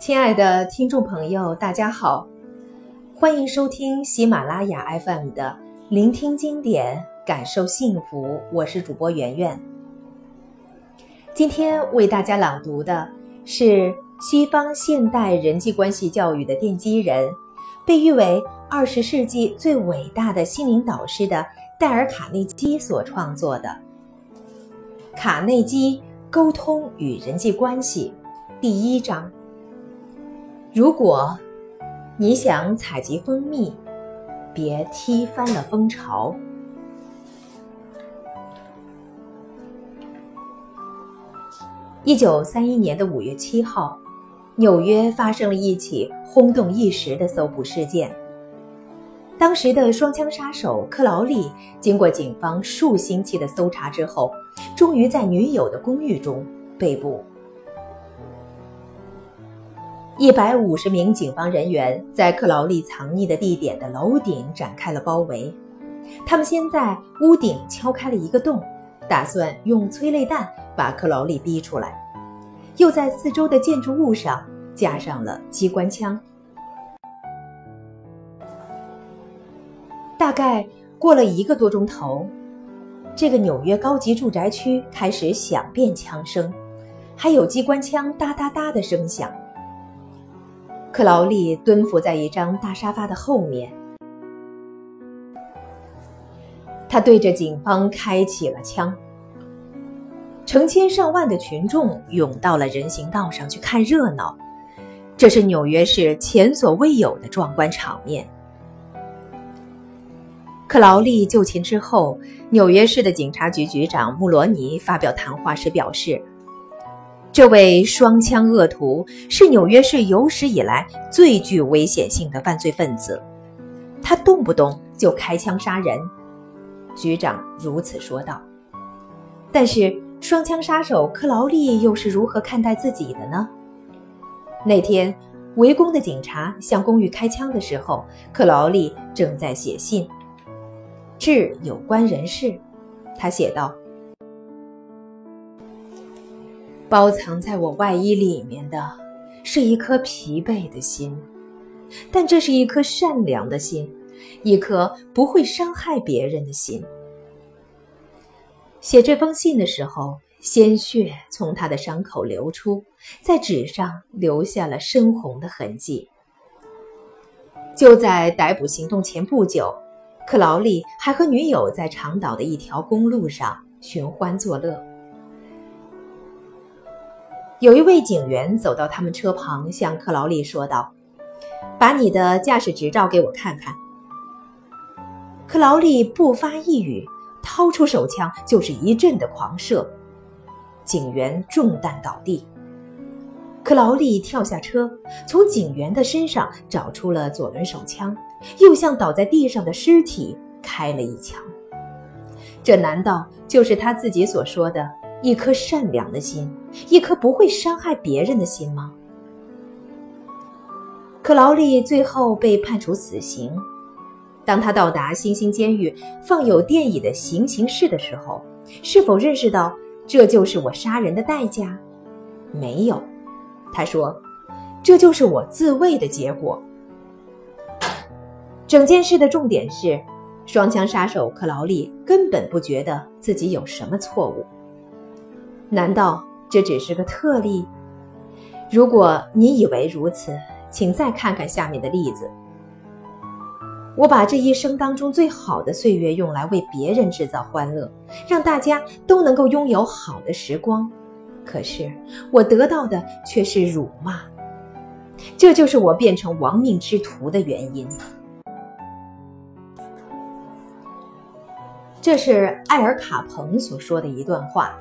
亲爱的听众朋友，大家好，欢迎收听喜马拉雅 FM 的《聆听经典，感受幸福》，我是主播圆圆。今天为大家朗读的是西方现代人际关系教育的奠基人，被誉为二十世纪最伟大的心灵导师的戴尔·卡内基所创作的《卡内基沟通与人际关系》第一章。如果你想采集蜂蜜，别踢翻了蜂巢。一九三一年的五月七号，纽约发生了一起轰动一时的搜捕事件。当时的双枪杀手克劳利，经过警方数星期的搜查之后，终于在女友的公寓中被捕。一百五十名警方人员在克劳利藏匿的地点的楼顶展开了包围。他们先在屋顶敲开了一个洞，打算用催泪弹把克劳利逼出来；又在四周的建筑物上架上了机关枪。大概过了一个多钟头，这个纽约高级住宅区开始响遍枪声，还有机关枪哒哒哒的声响。克劳利蹲伏在一张大沙发的后面，他对着警方开起了枪。成千上万的群众涌到了人行道上去看热闹，这是纽约市前所未有的壮观场面。克劳利就擒之后，纽约市的警察局局长穆罗尼发表谈话时表示。这位双枪恶徒是纽约市有史以来最具危险性的犯罪分子，他动不动就开枪杀人。局长如此说道。但是，双枪杀手克劳利又是如何看待自己的呢？那天，围攻的警察向公寓开枪的时候，克劳利正在写信，致有关人士。他写道。包藏在我外衣里面的，是一颗疲惫的心，但这是一颗善良的心，一颗不会伤害别人的心。写这封信的时候，鲜血从他的伤口流出，在纸上留下了深红的痕迹。就在逮捕行动前不久，克劳利还和女友在长岛的一条公路上寻欢作乐。有一位警员走到他们车旁，向克劳利说道：“把你的驾驶执照给我看看。”克劳利不发一语，掏出手枪就是一阵的狂射，警员中弹倒地。克劳利跳下车，从警员的身上找出了左轮手枪，又向倒在地上的尸体开了一枪。这难道就是他自己所说的？一颗善良的心，一颗不会伤害别人的心吗？克劳利最后被判处死刑。当他到达新兴监狱放有电椅的行刑室的时候，是否认识到这就是我杀人的代价？没有，他说：“这就是我自卫的结果。”整件事的重点是，双枪杀手克劳利根本不觉得自己有什么错误。难道这只是个特例？如果你以为如此，请再看看下面的例子。我把这一生当中最好的岁月用来为别人制造欢乐，让大家都能够拥有好的时光，可是我得到的却是辱骂。这就是我变成亡命之徒的原因。这是艾尔卡彭所说的一段话。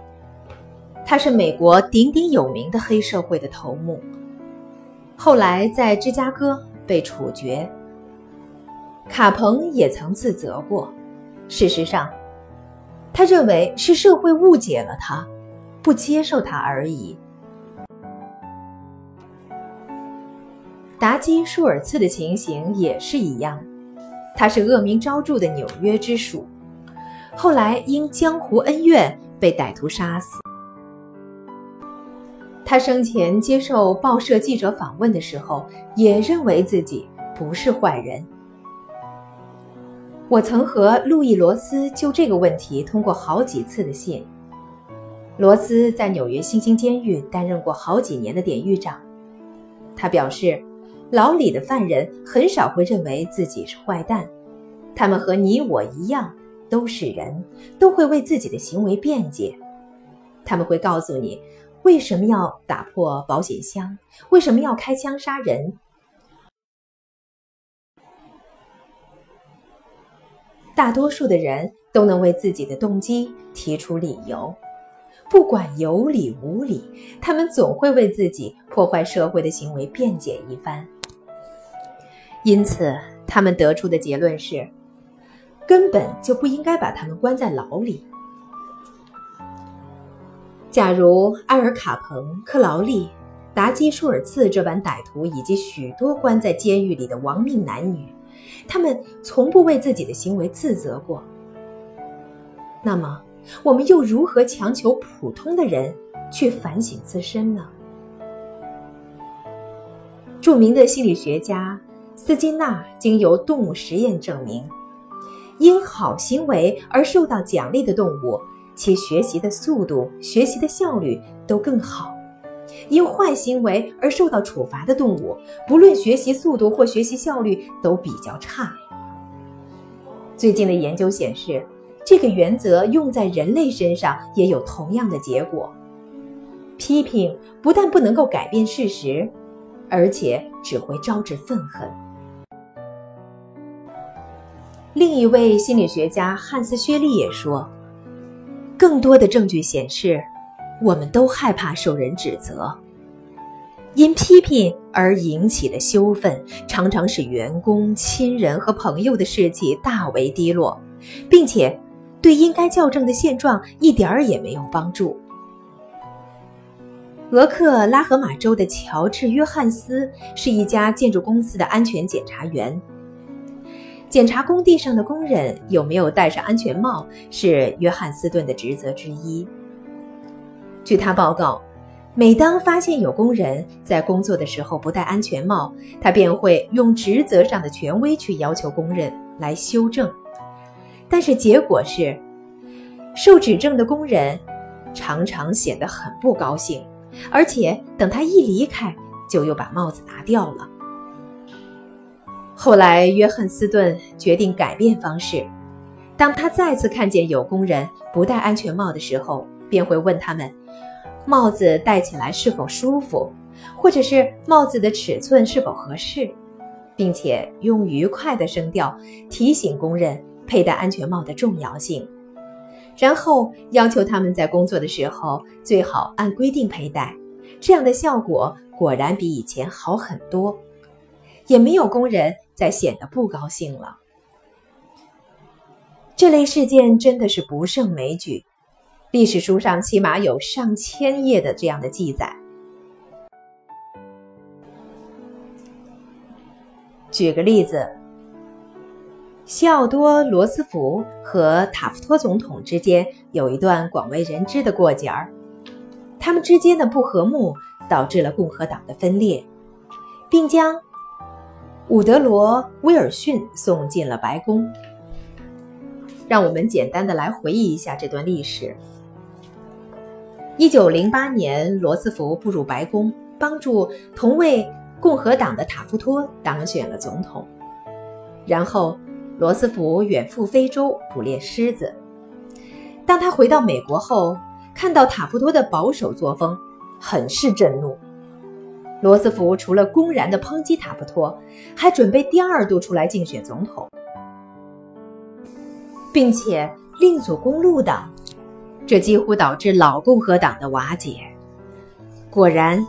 他是美国鼎鼎有名的黑社会的头目，后来在芝加哥被处决。卡彭也曾自责过，事实上，他认为是社会误解了他，不接受他而已。达基舒尔茨的情形也是一样，他是恶名昭著的纽约之鼠，后来因江湖恩怨被歹徒杀死。他生前接受报社记者访问的时候，也认为自己不是坏人。我曾和路易·罗斯就这个问题通过好几次的信。罗斯在纽约新兴监狱担任过好几年的典狱长，他表示，牢里的犯人很少会认为自己是坏蛋，他们和你我一样都是人，都会为自己的行为辩解。他们会告诉你为什么要打破保险箱，为什么要开枪杀人。大多数的人都能为自己的动机提出理由，不管有理无理，他们总会为自己破坏社会的行为辩解一番。因此，他们得出的结论是，根本就不应该把他们关在牢里。假如埃尔卡彭、克劳利、达基舒尔茨这般歹徒以及许多关在监狱里的亡命男女，他们从不为自己的行为自责过。那么，我们又如何强求普通的人去反省自身呢？著名的心理学家斯金纳经由动物实验证明，因好行为而受到奖励的动物，其学习的速度、学习的效率都更好。因坏行为而受到处罚的动物，不论学习速度或学习效率都比较差。最近的研究显示，这个原则用在人类身上也有同样的结果。批评不但不能够改变事实，而且只会招致愤恨。另一位心理学家汉斯·薛利也说：“更多的证据显示。”我们都害怕受人指责，因批评而引起的羞愤，常常使员工、亲人和朋友的士气大为低落，并且对应该校正的现状一点儿也没有帮助。俄克拉荷马州的乔治·约翰斯是一家建筑公司的安全检查员，检查工地上的工人有没有戴上安全帽是约翰斯顿的职责之一。据他报告，每当发现有工人在工作的时候不戴安全帽，他便会用职责上的权威去要求工人来修正。但是结果是，受指正的工人常常显得很不高兴，而且等他一离开，就又把帽子拿掉了。后来，约翰斯顿决定改变方式，当他再次看见有工人不戴安全帽的时候，便会问他们。帽子戴起来是否舒服，或者是帽子的尺寸是否合适，并且用愉快的声调提醒工人佩戴安全帽的重要性，然后要求他们在工作的时候最好按规定佩戴。这样的效果果然比以前好很多，也没有工人再显得不高兴了。这类事件真的是不胜枚举。历史书上起码有上千页的这样的记载。举个例子，西奥多·罗斯福和塔夫托总统之间有一段广为人知的过节儿，他们之间的不和睦导致了共和党的分裂，并将伍德罗·威尔逊送进了白宫。让我们简单的来回忆一下这段历史。一九零八年，罗斯福步入白宫，帮助同为共和党的塔夫托当选了总统。然后，罗斯福远赴非洲捕猎狮子。当他回到美国后，看到塔夫托的保守作风，很是震怒。罗斯福除了公然的抨击塔夫托，还准备第二度出来竞选总统，并且另组公路党。这几乎导致老共和党的瓦解。果然，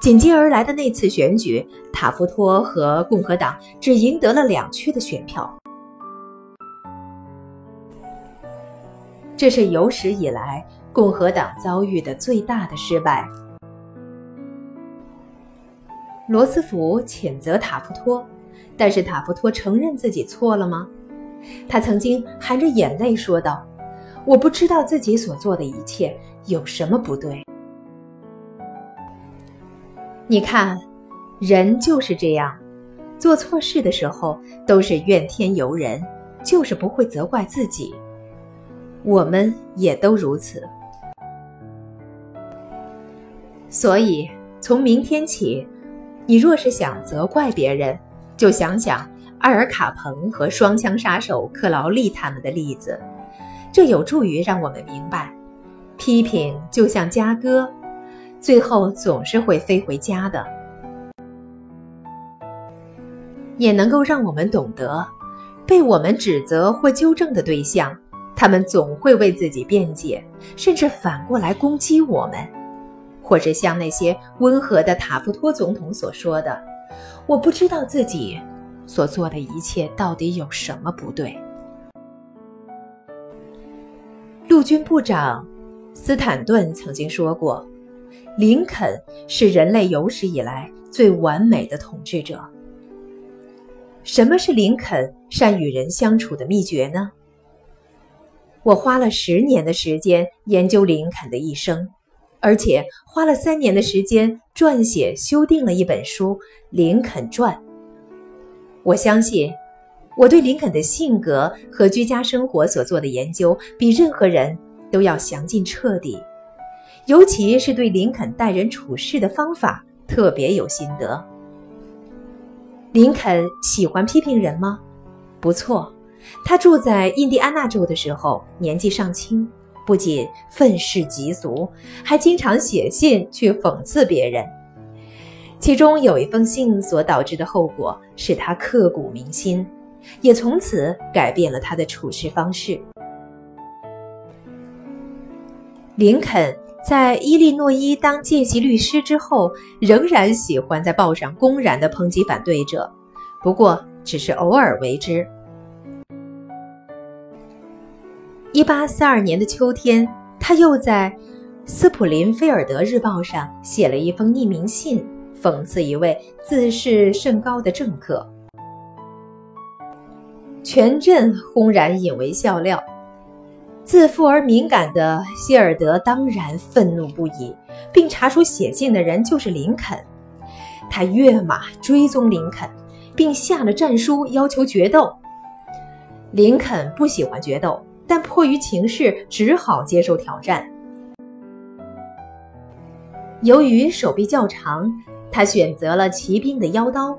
紧接而来的那次选举，塔夫托和共和党只赢得了两区的选票。这是有史以来共和党遭遇的最大的失败。罗斯福谴责塔夫托，但是塔夫托承认自己错了吗？他曾经含着眼泪说道。我不知道自己所做的一切有什么不对。你看，人就是这样，做错事的时候都是怨天尤人，就是不会责怪自己。我们也都如此。所以，从明天起，你若是想责怪别人，就想想埃尔卡彭和双枪杀手克劳利他们的例子，这有助于让我们明白，批评就像家歌，最后总是会飞回家的。也能够让我们懂得，被我们指责或纠正的对象，他们总会为自己辩解，甚至反过来攻击我们。或者像那些温和的塔夫托总统所说的：“我不知道自己所做的一切到底有什么不对。”陆军部长斯坦顿曾经说过：“林肯是人类有史以来最完美的统治者。”什么是林肯善与人相处的秘诀呢？我花了十年的时间研究林肯的一生。而且花了三年的时间撰写、修订了一本书《林肯传》。我相信，我对林肯的性格和居家生活所做的研究，比任何人都要详尽彻底，尤其是对林肯待人处事的方法特别有心得。林肯喜欢批评人吗？不错，他住在印第安纳州的时候，年纪尚轻。不仅愤世嫉俗，还经常写信去讽刺别人。其中有一封信所导致的后果，使他刻骨铭心，也从此改变了他的处事方式。林肯在伊利诺伊当见习律师之后，仍然喜欢在报上公然地抨击反对者，不过只是偶尔为之。一八四二年的秋天，他又在《斯普林菲尔德日报》上写了一封匿名信，讽刺一位自视甚高的政客。全镇轰然引为笑料。自负而敏感的希尔德当然愤怒不已，并查出写信的人就是林肯。他跃马追踪林肯，并下了战书，要求决斗。林肯不喜欢决斗。但迫于情势，只好接受挑战。由于手臂较长，他选择了骑兵的腰刀，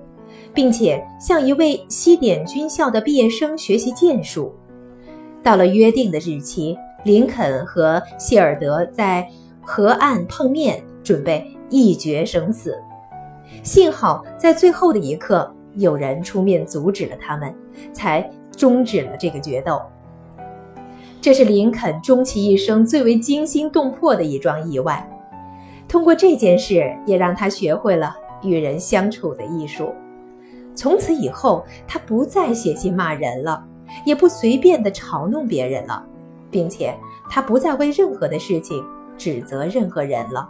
并且向一位西点军校的毕业生学习剑术。到了约定的日期，林肯和谢尔德在河岸碰面，准备一决生死。幸好在最后的一刻，有人出面阻止了他们，才终止了这个决斗。这是林肯终其一生最为惊心动魄的一桩意外。通过这件事，也让他学会了与人相处的艺术。从此以后，他不再写信骂人了，也不随便的嘲弄别人了，并且他不再为任何的事情指责任何人了。